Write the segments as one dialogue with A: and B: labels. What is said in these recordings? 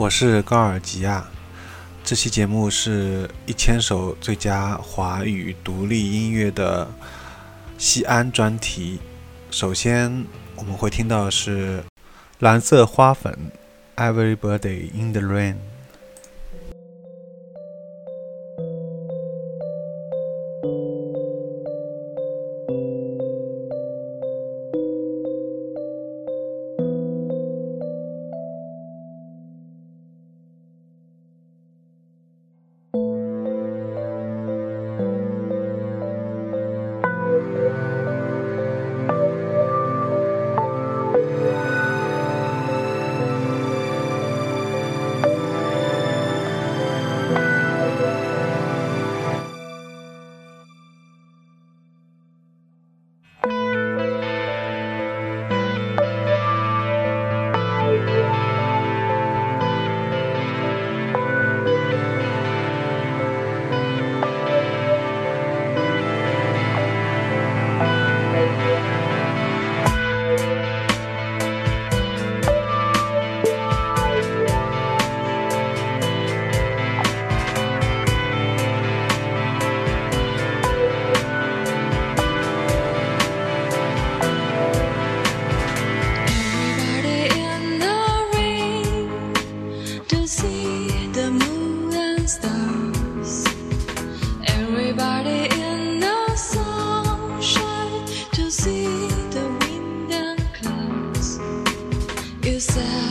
A: 我是高尔吉亚，这期节目是一千首最佳华语独立音乐的西安专题。首先我们会听到是蓝色花粉《Everybody in the Rain》。yourself.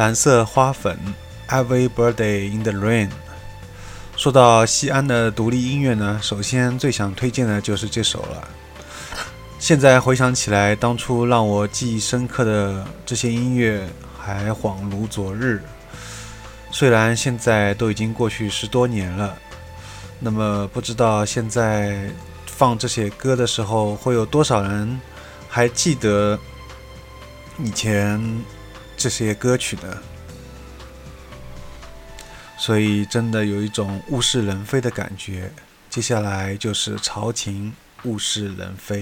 B: 蓝色花粉，Every Birthday in the Rain。说到西安的独立音乐呢，首先最想推荐的就是这首了。现在回想起来，当初让我记忆深刻的这些音乐，还恍如昨日。虽然现在都已经过去十多年了，那么不知道现在放这些歌的时候，会有多少人还记得以前这些歌曲呢？所以真的有一种物是人非的感觉。接下来就是《朝廷物是人非》。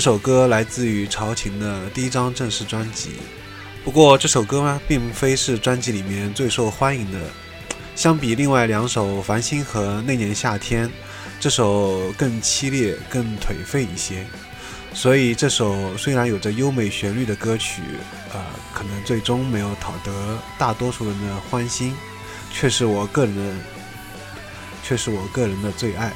C: 这
B: 首歌来自于朝琴的第一张正式专辑，不过这首歌呢，并非是专辑里面最受欢迎的。相比另外两首《繁星》和《那年夏天》，这首更凄烈、更颓废一些。
C: 所以这首虽然有着优美旋律的歌曲，呃，可能最终没有讨得大多数人的欢心，却是我个人，却是我个人的最爱。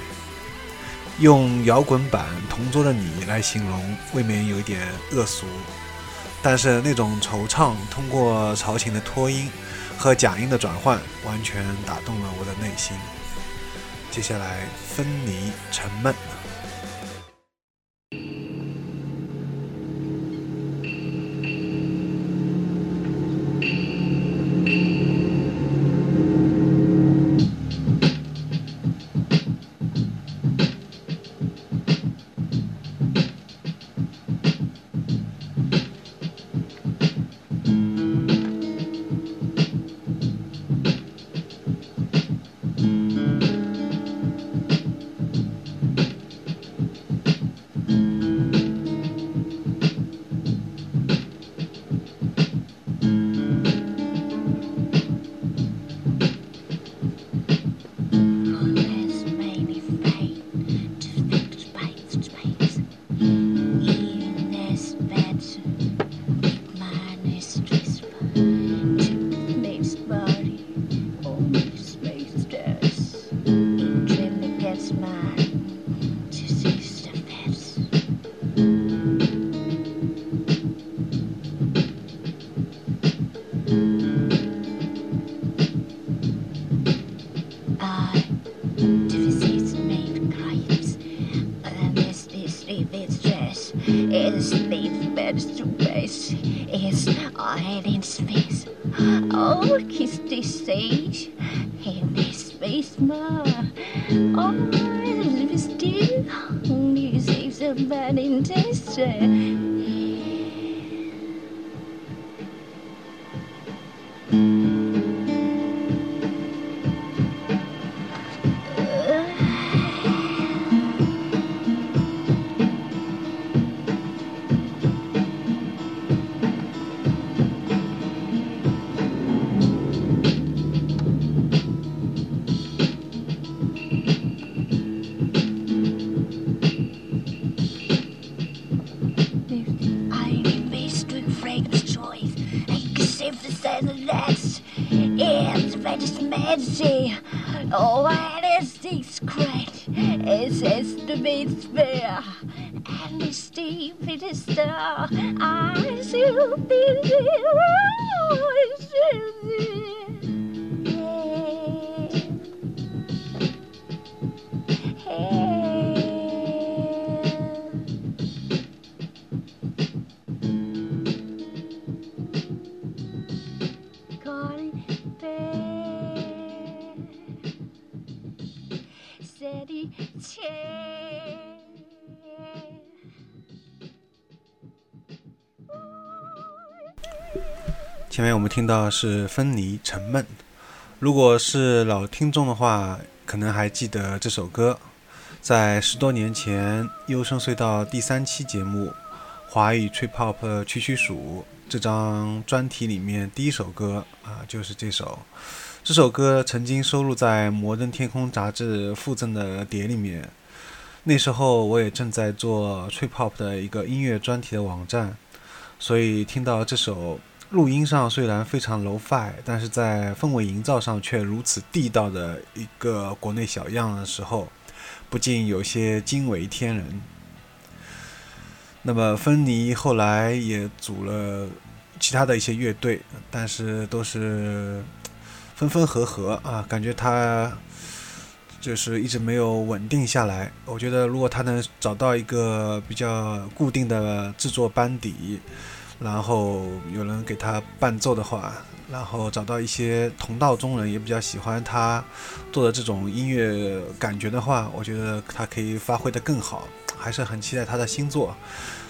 C: 用摇滚版《同桌的你》来形容，未免有一点恶俗，但是那种惆怅，通过潮琴的拖音和假音的转换，完全打动了我的内心。接下来，分离沉闷。
D: heads to base. and that's it's fancy. Oh, it is great. It's, it's the beats there, And the steep it is star. I still uh, be there. I still feel it.
C: 前面我们听到是分离沉闷，如果是老听众的话，可能还记得这首歌，在十多年前《优声隧道》第三期节目《华语 Trip Hop 区区数》这张专题里面第一首歌啊，就是这首。这首歌曾经收录在《摩登天空》杂志附赠的碟里面。那时候我也正在做 Trip Hop 的一个音乐专题的网站，所以听到这首。录音上虽然非常 low-fi，但是在氛围营造上却如此地道的一个国内小样的时候，不禁有些惊为天人。那么芬妮后来也组了其他的一些乐队，但是都是分分合合啊，感觉他就是一直没有稳定下来。我觉得如果他能找到一个比较固定的制作班底，然后有人给他伴奏的话，然后找到一些同道中人也比较喜欢他做的这种音乐感觉的话，我觉得他可以发挥的更好，还是很期待他的新作。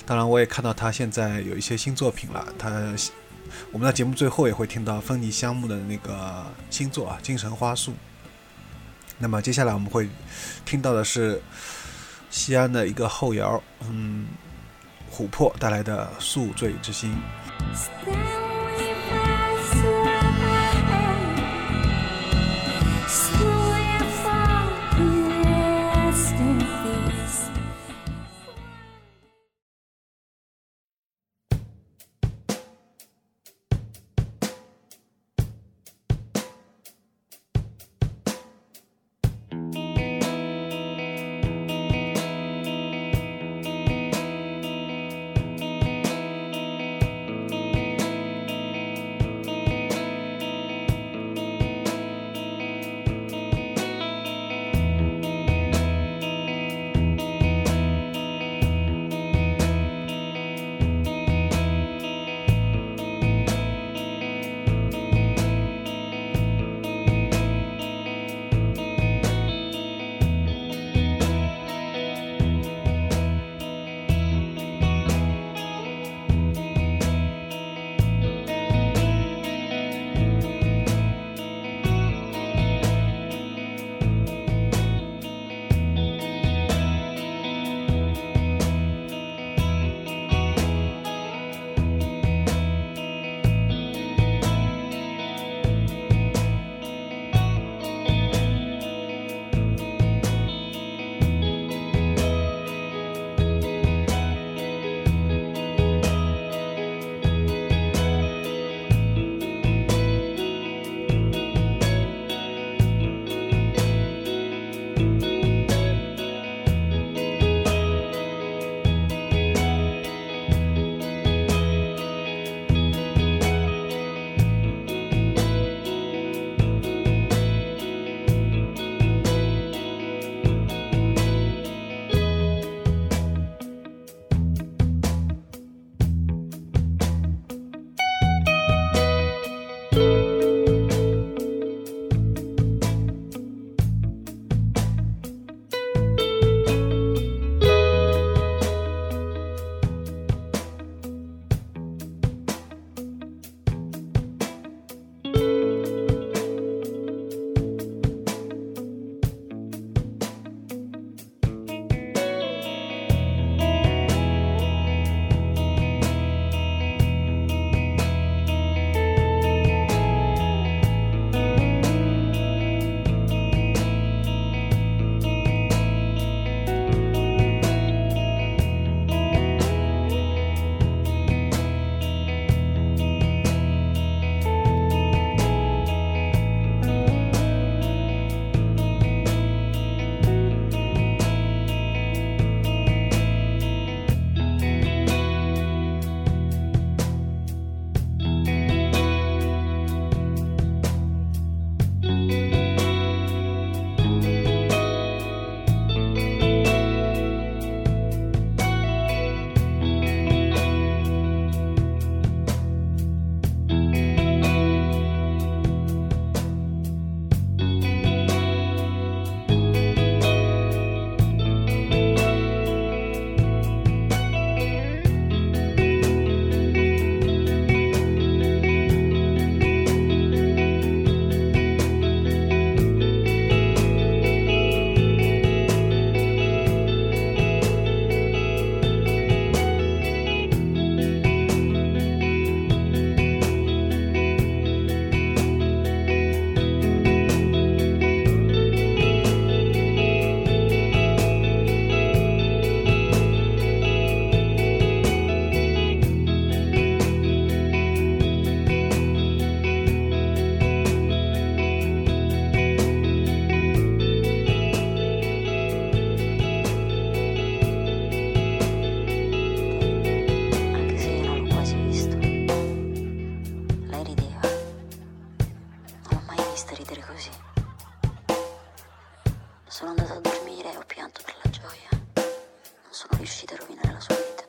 C: 当然，我也看到他现在有一些新作品了。他我们的节目最后也会听到芬尼香木的那个新作啊，《精神花束》。那么接下来我们会听到的是西安的一个后摇，嗯。琥珀带来的宿醉之心。
E: basta ridere così. Sono andata a dormire e ho pianto per la gioia. Non sono riuscita a rovinare la sua vita.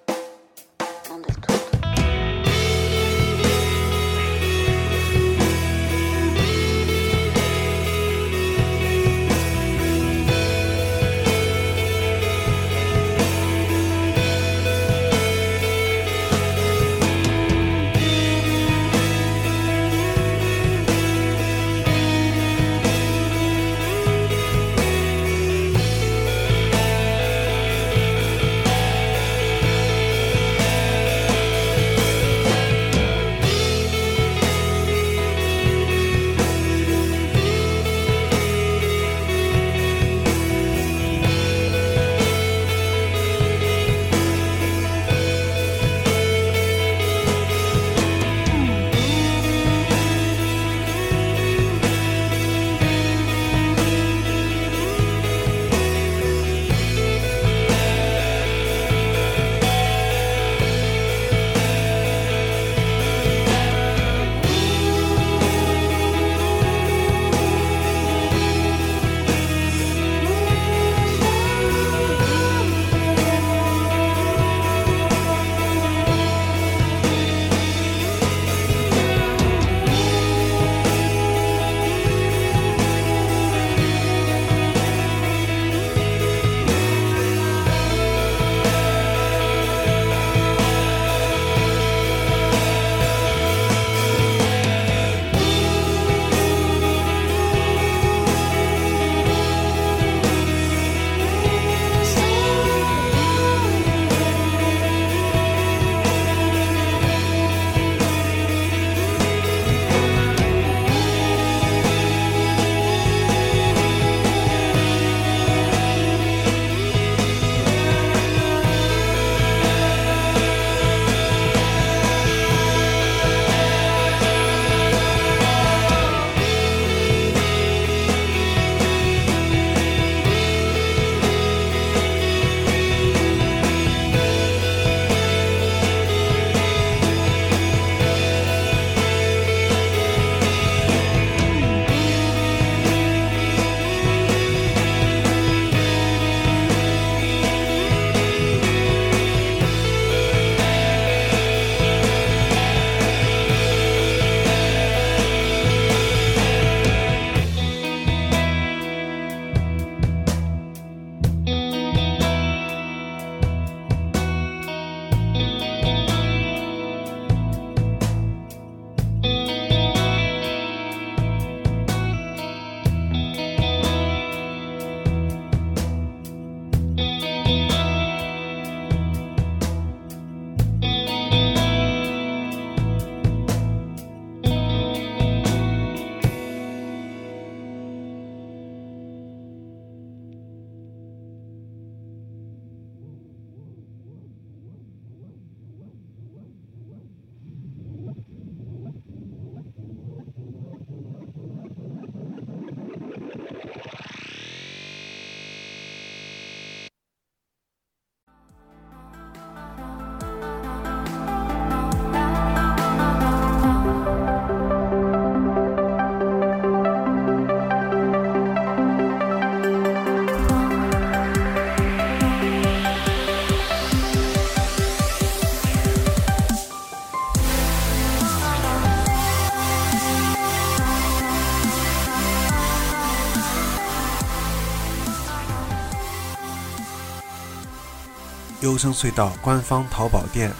C: 优声隧道官方淘宝店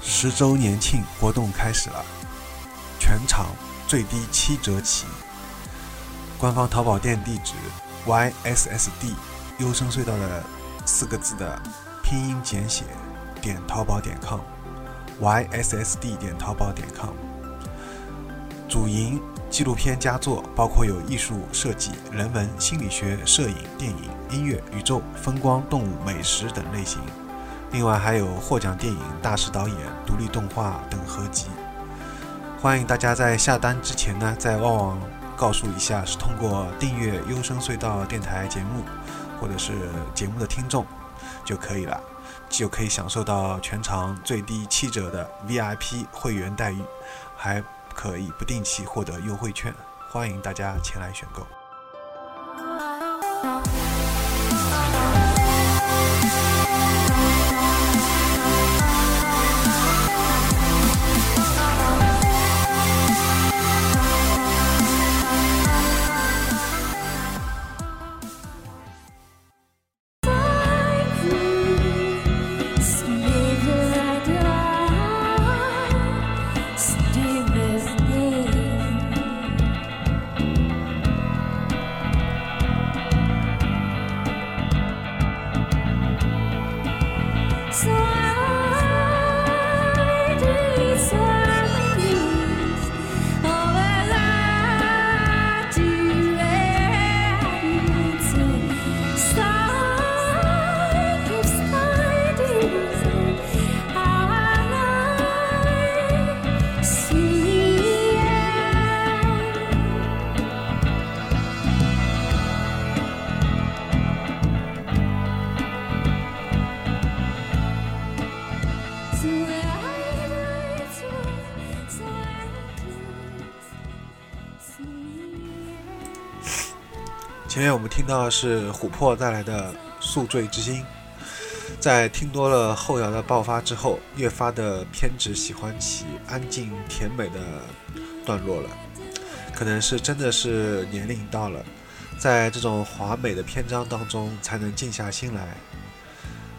C: 十周年庆活动开始了，全场最低七折起。官方淘宝店地址：yssd 优声隧道的四个字的拼音简写点淘宝点 com，yssd 点淘宝点 com。主营纪录片佳作，包括有艺术设计、人文、心理学、摄影、电影、音乐、宇宙、风光、动物、美食等类型。另外还有获奖电影、大师导演、独立动画等合集。欢迎大家在下单之前呢，在旺旺告诉一下是通过订阅优声隧道电台节目，或者是节目的听众就可以了，就可以享受到全场最低七折的 VIP 会员待遇，还。可以不定期获得优惠券，欢迎大家前来选购。到的是琥珀带来的《宿醉之心》，在听多了后摇的爆发之后，越发的偏执，喜欢起安静甜美的段落了。可能是真的是年龄到了，在这种华美的篇章当中才能静下心来。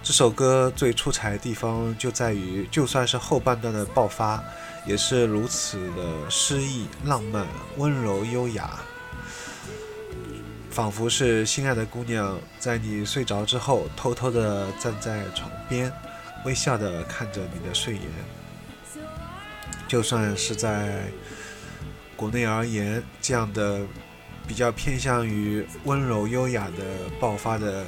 C: 这首歌最出彩的地方就在于，就算是后半段的爆发，也是如此的诗意、浪漫、温柔、优雅。仿佛是心爱的姑娘在你睡着之后，偷偷地站在床边，微笑地看着你的睡颜。就算是在国内而言，这样的比较偏向于温柔优雅的爆发的，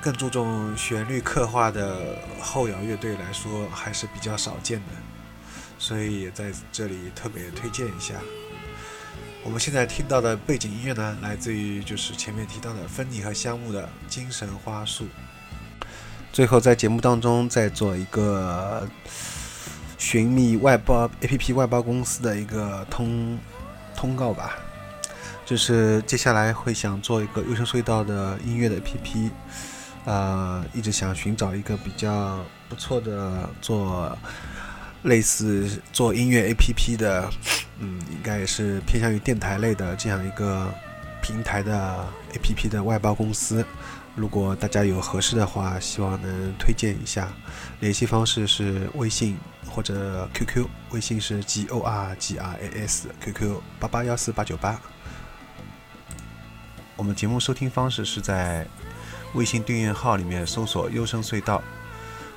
C: 更注重旋律刻画的后摇乐队来说，还是比较少见的。所以也在这里特别推荐一下。我们现在听到的背景音乐呢，来自于就是前面提到的芬妮和香木的《精神花束》。最后在节目当中再做一个寻觅外包 APP 外包公司的一个通通告吧，就是接下来会想做一个优声隧道的音乐的 APP，呃，一直想寻找一个比较不错的做类似做音乐 APP 的。嗯，应该也是偏向于电台类的这样一个平台的 APP 的外包公司。如果大家有合适的话，希望能推荐一下。联系方式是微信或者 QQ，微信是 G O R G R A S，QQ 八八幺四八九八。我们节目收听方式是在微信订阅号里面搜索“优声隧道”，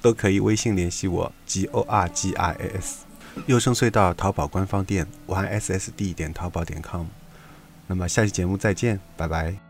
C: 都可以微信联系我，g o r g i s 优声隧道淘宝官方店，Y S S D 点淘宝点 com。那么下期节目再见，拜拜。